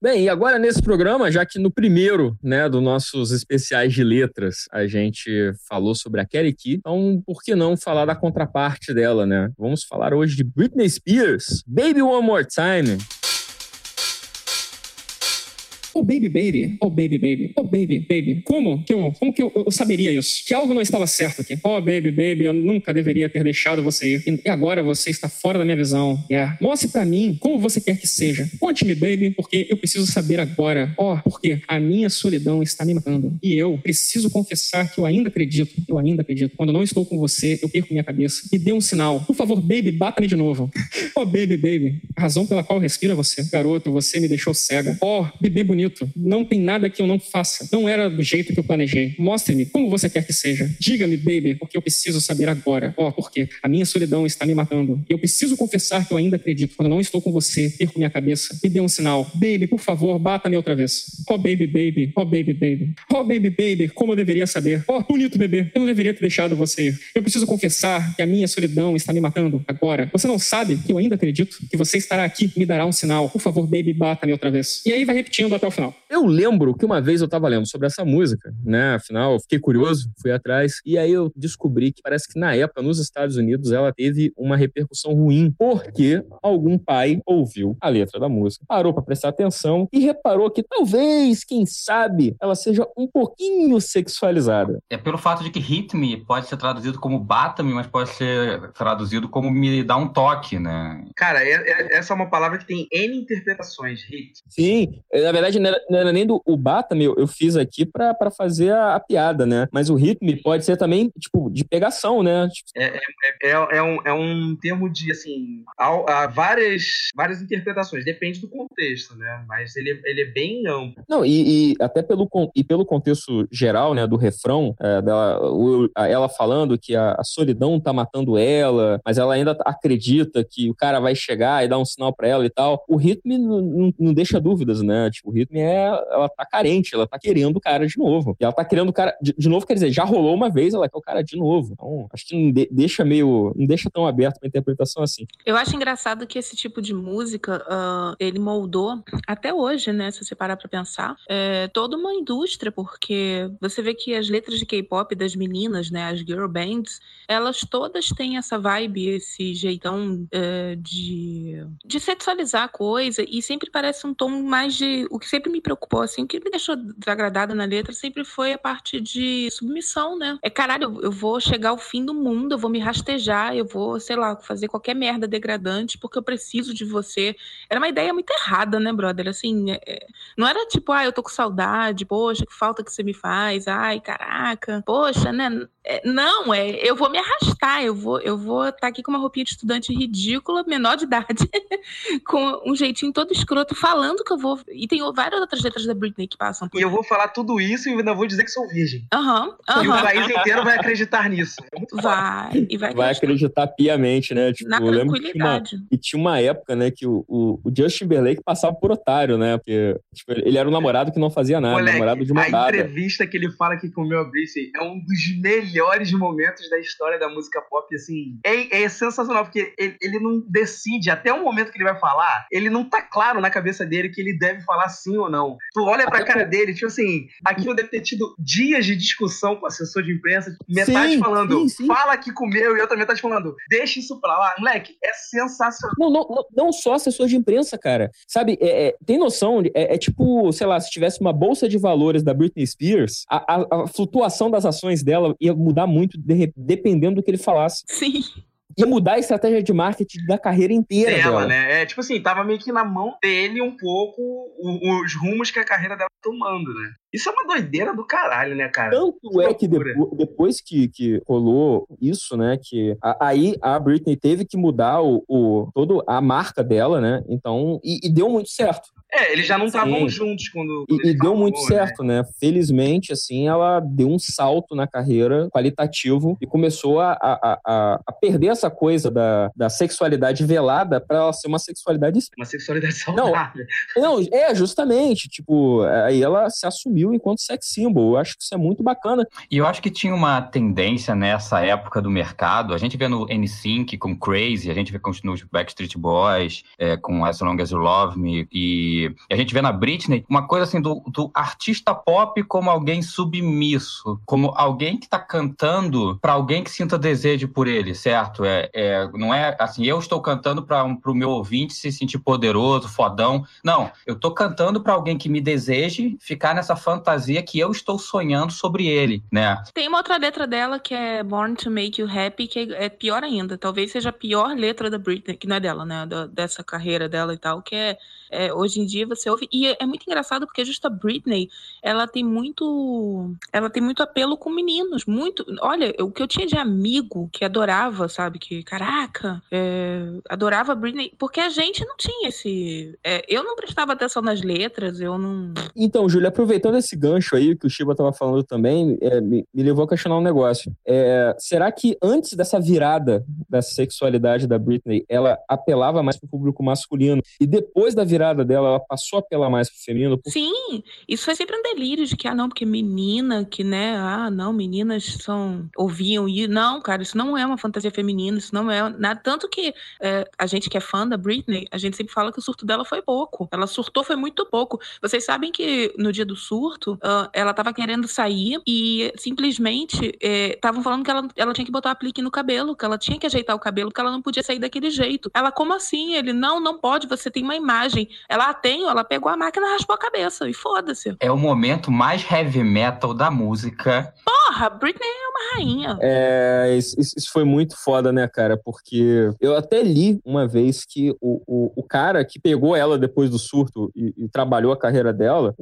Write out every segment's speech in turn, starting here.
Bem, e agora nesse programa, já que no primeiro, né, dos nossos especiais de letras, a gente falou sobre a Kelly Key, então por que não falar da contraparte dela, né? Vamos falar hoje de Britney Spears, Baby One More Time. Oh, baby, baby. Oh, baby, baby. Oh, baby, baby. Como que eu, como que eu, eu saberia isso? Que algo não estava certo aqui. Oh, baby, baby, eu nunca deveria ter deixado você ir. E agora você está fora da minha visão. Yeah. Mostre para mim como você quer que seja. Conte-me, baby, porque eu preciso saber agora. Oh, porque a minha solidão está me matando. E eu preciso confessar que eu ainda acredito. Eu ainda acredito. Quando não estou com você, eu perco minha cabeça. Me dê um sinal. Por favor, baby, bata-me de novo. Oh, baby, baby. A razão pela qual respira você. Garoto, você me deixou cega. Oh, bebê bonito bonito. Não tem nada que eu não faça. Não era do jeito que eu planejei. Mostre-me como você quer que seja. Diga-me, baby, porque eu preciso saber agora. Ó, oh, porque a minha solidão está me matando. Eu preciso confessar que eu ainda acredito. Quando não estou com você, perco minha cabeça. Me dê um sinal. Baby, por favor, bata-me outra vez. Oh, baby, baby. Oh, baby, baby. Oh, baby, baby. Como eu deveria saber. Oh, bonito bebê. Eu não deveria ter deixado você ir. Eu preciso confessar que a minha solidão está me matando agora. Você não sabe que eu ainda acredito que você estará aqui me dará um sinal. Por favor, baby, bata-me outra vez. E aí vai repetindo até o final. Eu lembro que uma vez eu estava lendo sobre essa música, né? Afinal, eu fiquei curioso, fui atrás, e aí eu descobri que parece que na época, nos Estados Unidos, ela teve uma repercussão ruim, porque algum pai ouviu a letra da música, parou para prestar atenção e reparou que talvez, quem sabe, ela seja um pouquinho sexualizada. É pelo fato de que hit me pode ser traduzido como bata-me, mas pode ser traduzido como me dá um toque, né? Cara, é, é, essa é uma palavra que tem N interpretações, hit. Sim, na verdade não era, nem do o bata, meu, eu fiz aqui pra, pra fazer a, a piada, né? Mas o ritmo pode ser também, tipo, de pegação, né? Tipo... É, é, é, é, um, é um termo de, assim, há, há, várias, várias interpretações, depende do contexto, né? Mas ele, ele é bem amplo. Não, e, e até pelo, e pelo contexto geral, né, do refrão, é, dela, o, ela falando que a, a solidão tá matando ela, mas ela ainda acredita que o cara vai chegar e dar um sinal para ela e tal. O ritmo não, não, não deixa dúvidas, né? Tipo, o ritmo é ela tá carente, ela tá querendo o cara de novo. E ela tá querendo o cara de, de novo, quer dizer, já rolou uma vez, ela quer o cara de novo. Então, acho que não de, deixa meio, não deixa tão aberto pra interpretação assim. Eu acho engraçado que esse tipo de música, uh, ele moldou até hoje, né, se você parar pra pensar, é, toda uma indústria, porque você vê que as letras de K-pop das meninas, né, as girl bands, elas todas têm essa vibe, esse jeitão uh, de, de sexualizar a coisa e sempre parece um tom mais de, o que sempre me preocupou, assim, o que me deixou desagradada na letra sempre foi a parte de submissão, né? É caralho, eu vou chegar ao fim do mundo, eu vou me rastejar, eu vou, sei lá, fazer qualquer merda degradante porque eu preciso de você. Era uma ideia muito errada, né, brother? Assim, é, é não era tipo, ah, eu tô com saudade, poxa, que falta que você me faz, ai, caraca, poxa, né? É, não, é, eu vou me arrastar, eu vou eu vou estar tá aqui com uma roupinha de estudante ridícula, menor de idade, com um jeitinho todo escroto, falando que eu vou. E tem várias outras letras da Britney que passam por E eu vou falar tudo isso e ainda vou dizer que sou virgem. Aham, uhum, E o país inteiro vai acreditar nisso. É vai, e vai acreditar. Vai acreditar piamente, né? Tipo, Na tranquilidade. E tinha uma época, né, que o, o, o, Justin Timberlake passava por otário, né? Porque tipo, ele era um namorado que não fazia nada, Moleque, namorado de uma A dada. entrevista que ele fala que comeu a Britney é um dos melhores momentos da história da música pop, assim. É, é sensacional, porque ele, ele não decide, até o momento que ele vai falar, ele não tá claro na cabeça dele que ele deve falar sim ou não. Tu olha pra cara dele, tipo assim, aquilo deve ter tido dias de discussão com o assessor de imprensa, metade sim, falando, sim, sim. fala que comeu, e outra metade falando, deixa isso pra lá. Moleque, é sensacional. Não, não, não, não só assessor de imprensa, cara. Sabe, é, é, tem noção, é, é, tipo, sei lá, se tivesse uma bolsa de valores da Britney Spears, a, a, a flutuação das ações dela ia mudar muito de, dependendo do que ele falasse. Sim ia mudar a estratégia de marketing da carreira inteira dela, dela. né? É, tipo assim, tava meio que na mão dele um pouco os rumos que a carreira dela tá tomando, né? Isso é uma doideira do caralho, né, cara? Tanto é que depois, depois, que, que rolou isso, né, que a, aí a Britney teve que mudar o, o todo a marca dela, né? Então, e, e deu muito certo. É, eles já não estavam juntos quando. quando e, e deu muito né? certo, né? Felizmente, assim, ela deu um salto na carreira qualitativo e começou a, a, a, a perder essa coisa da, da sexualidade velada para ela ser uma sexualidade. Uma sexualidade saudável. Não, não, é, justamente. Tipo, aí ela se assumiu enquanto sex symbol. Eu acho que isso é muito bacana. E eu acho que tinha uma tendência nessa época do mercado. A gente vê no NSYNC com Crazy, a gente vê com os Backstreet Boys, é, com As Long As You Love Me e a gente vê na Britney uma coisa assim do, do artista pop como alguém submisso, como alguém que tá cantando para alguém que sinta desejo por ele, certo? É, é, não é assim, eu estou cantando para um, o meu ouvinte se sentir poderoso, fodão. Não, eu tô cantando para alguém que me deseje ficar nessa fantasia que eu estou sonhando sobre ele, né? Tem uma outra letra dela que é Born to Make You Happy, que é pior ainda. Talvez seja a pior letra da Britney, que não é dela, né? Da, dessa carreira dela e tal, que é, é, hoje em dia você ouve. E é, é, muito engraçado porque justo a Britney, ela tem muito. Ela tem muito apelo com meninos. Muito. Olha, o que eu tinha de amigo que adorava, sabe? Que, caraca, é, adorava Britney, porque a gente não tinha esse. É, eu não prestava atenção nas letras, eu não. Então, Júlia, aproveitando esse gancho aí que o Shiba estava falando também, é, me, me, levou a questionar um negócio. É, será que antes dessa virada da sexualidade da Britney, ela apelava mais para o público masculino e depois da virada dela, ela passou a apelar mais para o feminino? Sim, isso foi sempre um delírio de que, ah, não, porque menina, que, né, ah, não, meninas são, ouviam e não, cara, isso não é uma fantasia feminina, isso não é nada, tanto que é, a gente que é fã da Britney, a gente sempre fala que o surto dela foi pouco, ela surtou foi muito pouco. Vocês sabem que no dia do surto, uh, ela tava querendo sair e simplesmente estavam é, falando que ela, ela tinha que botar aplique no cabelo, que ela tinha que ajeitar o cabelo, que ela não podia sair daquele jeito. Ela, como assim? Ele, não, não pode, você tem uma imagem. Ela, tem, ela pegou a máquina e raspou a cabeça, e foda-se. É o momento mais heavy metal da música. Porra, Britney é uma rainha. É, isso, isso foi muito foda, né, cara? Porque eu até li uma vez que o, o, o cara que pegou ela depois do surto e, e trabalhou a carreira dela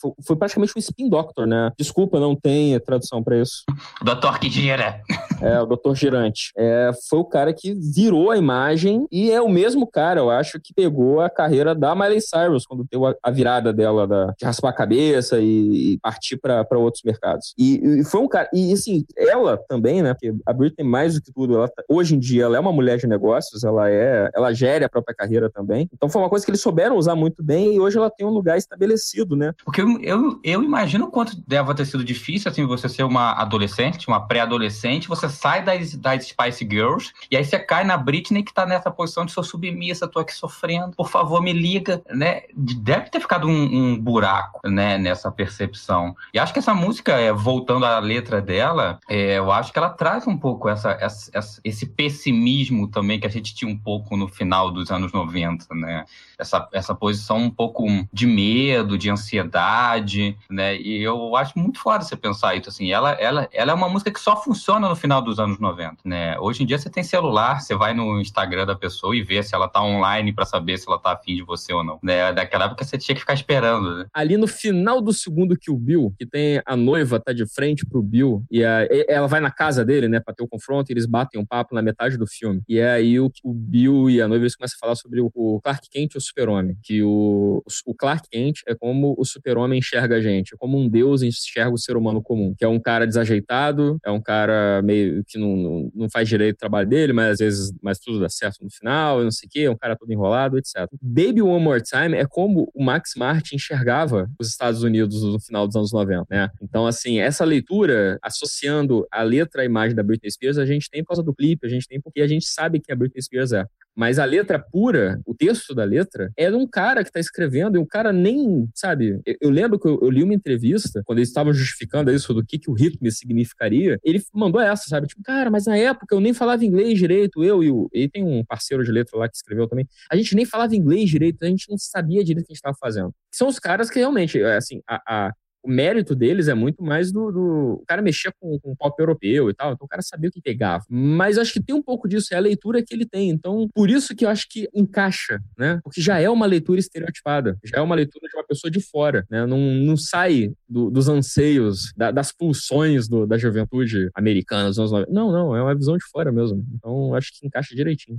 foi, foi, praticamente um spin doctor, né? Desculpa, não tem tradução para isso. Doutor que gira. É, o doutor girante. É, foi o cara que virou a imagem e é o mesmo cara, eu acho, que pegou a carreira da Miley Cyrus quando deu a, a virada dela da, de raspar a cabeça e, e partir para outros mercados. E, e, foi um cara. E assim, ela também, né? Porque a Britney, mais do que tudo, ela, tá, hoje em dia ela é uma mulher de negócios, ela é. Ela gere a própria carreira também. Então foi uma coisa que eles souberam usar muito bem e hoje ela tem um lugar estabelecido, né? Porque eu, eu, eu imagino quanto deve ter sido difícil, assim, você ser uma adolescente, uma pré-adolescente, você sai das, das Spice Girls e aí você cai na Britney que tá nessa posição de sou submissa, tô aqui sofrendo, por favor me liga, né? Deve ter ficado um, um buraco, né, nessa percepção. E acho que essa música, é, voltando à letra dela, é, eu acho que ela traz um pouco essa, essa, esse pessimismo também que a gente tinha um pouco no final dos anos 90, né? Essa, essa posição um pouco de medo, de ansiedade, né? E eu acho muito foda você pensar isso, assim. Ela, ela, ela é uma música que só funciona no final dos anos 90, né? Hoje em dia você tem celular, você vai no Instagram da pessoa e vê se ela tá online para saber se ela tá afim de você ou não, né? Daquela época você tinha que ficar esperando, né? Ali no final do segundo que o Bill, que tem a noiva tá de frente pro Bill e a, ela vai na casa dele, né, pra ter o confronto e eles batem um papo na metade do filme. E aí o, o Bill e a noiva eles começam a falar sobre o, o Clark Kent e o super-homem, que o, o Clark Kent é como o super-homem enxerga a gente, é como um deus enxerga o ser humano comum, que é um cara desajeitado, é um cara meio que não, não, não faz direito o trabalho dele, mas às vezes mas tudo dá certo no final, não sei o quê, é um cara todo enrolado, etc. Baby One More Time é como o Max Martin enxergava os Estados Unidos no final dos anos 90, né? Então, assim, essa leitura, associando a letra à imagem da Britney Spears, a gente tem por causa do clipe, a gente tem porque a gente sabe que a Britney Spears é. Mas a letra pura, o texto da letra, é de um cara que está escrevendo e o cara nem, sabe? Eu, eu lembro que eu, eu, li uma entrevista, quando eles estavam justificando isso do que, que o ritmo significaria, ele mandou essa, sabe? Tipo, cara, mas na época eu nem falava inglês direito, eu e o. E tem um parceiro de letra lá que escreveu também. A gente nem falava inglês direito, a gente não sabia direito o que a gente estava fazendo. São os caras que realmente, assim, a, a o mérito deles é muito mais do, do... o cara mexer com, com pop europeu e tal, então o cara sabia o que pegava. Mas acho que tem um pouco disso, é a leitura que ele tem. Então, por isso que eu acho que encaixa, né? Porque já é uma leitura estereotipada, já é uma leitura de uma pessoa de fora, né? Não, não sai do, dos anseios, da, das pulsões do, da juventude americana dos anos 90. Não, não, é uma visão de fora mesmo. Então, acho que encaixa direitinho.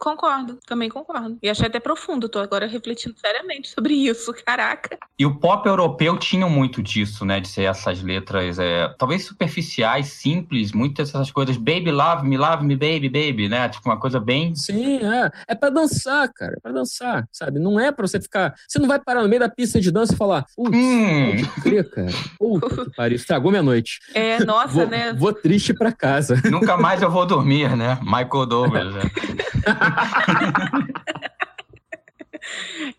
Concordo, também concordo. E achei até profundo, tô agora refletindo seriamente sobre isso, caraca. E o pop europeu tinha muito disso, né? De ser essas letras, é, talvez superficiais, simples, muitas dessas coisas. Baby, love me, love me, baby, baby, né? Tipo, uma coisa bem. Sim, é. É pra dançar, cara. É pra dançar, sabe? Não é pra você ficar. Você não vai parar no meio da pista de dança e falar, putz, hum. pode crer, cara. Puta que pariu, estragou minha noite. É, nossa, vou, né? Vou triste pra casa. Nunca mais eu vou dormir, né? Michael Douglas, né?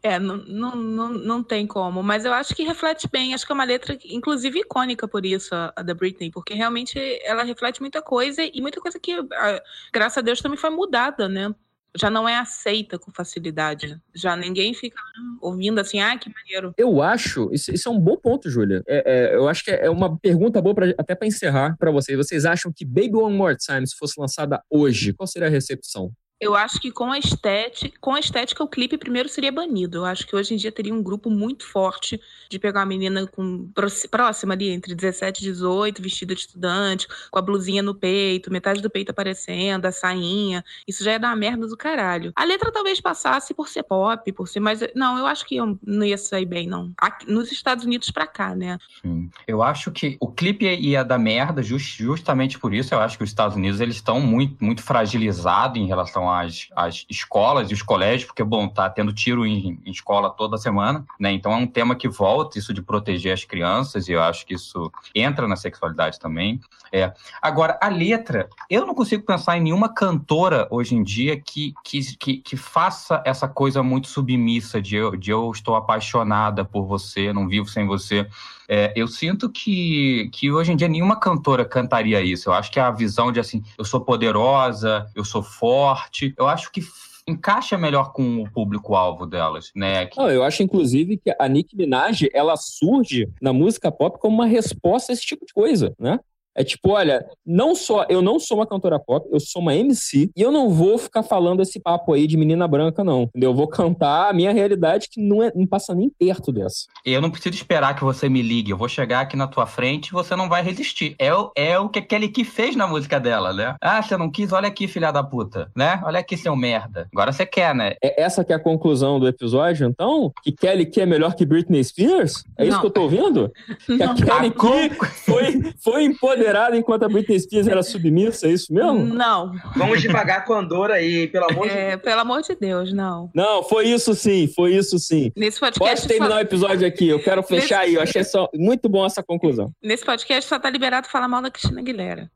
É, não, não, não, tem como. Mas eu acho que reflete bem. Acho que é uma letra, inclusive, icônica por isso, a, a da Britney. Porque realmente ela reflete muita coisa e muita coisa que, a, graças a Deus, também foi mudada, né? já não é aceita com facilidade. Já ninguém fica ouvindo assim, ah, que maneiro. Eu acho, isso, isso é um bom ponto, Júlia. É, é, eu acho que é uma pergunta boa pra, até para encerrar para vocês. Vocês acham que Baby One More Time, se fosse lançada hoje, qual seria a recepção? Eu acho que com a estética, com a estética o clipe primeiro seria banido. Eu acho que hoje em dia teria um grupo muito forte de pegar uma menina com próxima ali entre 17 e 18, vestida de estudante, com a blusinha no peito, metade do peito aparecendo, a sainha. Isso já dar uma merda do caralho. A letra talvez passasse por ser pop, por ser mais, não, eu acho que eu não ia sair bem não. Aqui, nos Estados Unidos para cá, né? Sim. Eu acho que o clipe ia dar merda just, justamente por isso. Eu acho que os Estados Unidos eles estão muito muito fragilizados em relação as, as escolas e os colégios, porque, bom, tá tendo tiro em, em, escola toda semana, né? Então é um tema que volta, isso de proteger as crianças, e eu acho que isso entra na sexualidade também. É. Agora, a letra, eu não consigo pensar em nenhuma cantora hoje em dia que, que, que, que faça essa coisa muito submissa de eu, de eu estou apaixonada por você, não vivo sem você. É, eu sinto que, que hoje em dia nenhuma cantora cantaria isso. Eu acho que a visão de assim, eu sou poderosa, eu sou forte, eu acho que encaixa melhor com o público-alvo delas, né? Não, eu acho, inclusive, que a Nicki Minaj, ela surge na música pop como uma resposta a esse tipo de coisa, né? É tipo, olha, não só eu não sou uma cantora pop, eu sou uma MC e eu não vou ficar falando esse papo aí de menina branca não, entendeu? Eu vou cantar a minha realidade que não é não passa nem perto dessa. Eu não preciso esperar que você me ligue, eu vou chegar aqui na tua frente e você não vai resistir. É, o, é o que a Kelly Key fez na música dela, né? Ah, você não quis? Olha aqui, filha da puta, né? Olha aqui, seu merda. Agora você quer, né? É essa que é a conclusão do episódio, então? Que Kelly Key é melhor que Britney Spears? É isso não. que eu tô ouvindo? Que a Kelly Key foi, foi empoderada empoderada enquanto a Britney Spears era submissa, é isso mesmo? Não. Vamos devagar com a Andorra aí, pelo amor de é, Deus. Pelo amor de Deus, não. Não, foi isso sim, foi isso sim. Nesse podcast. Pode terminar o episódio aqui, eu quero fechar Nesse... aí, eu achei só muito bom essa conclusão. Nesse podcast só tá liberado falar mal da Cristina Aguilera.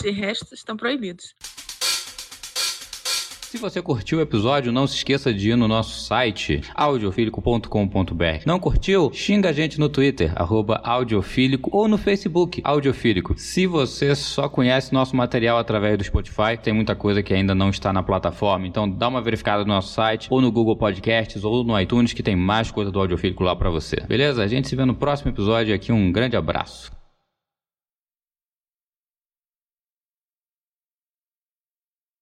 De resto, estão proibidos. Se você curtiu o episódio, não se esqueça de ir no nosso site audiofílico.com.br. Não curtiu? Xinga a gente no Twitter, arroba audiofílico, ou no Facebook, audiofílico. Se você só conhece nosso material através do Spotify, tem muita coisa que ainda não está na plataforma, então dá uma verificada no nosso site, ou no Google Podcasts, ou no iTunes, que tem mais coisa do audiofílico lá para você. Beleza? A gente se vê no próximo episódio aqui. Um grande abraço.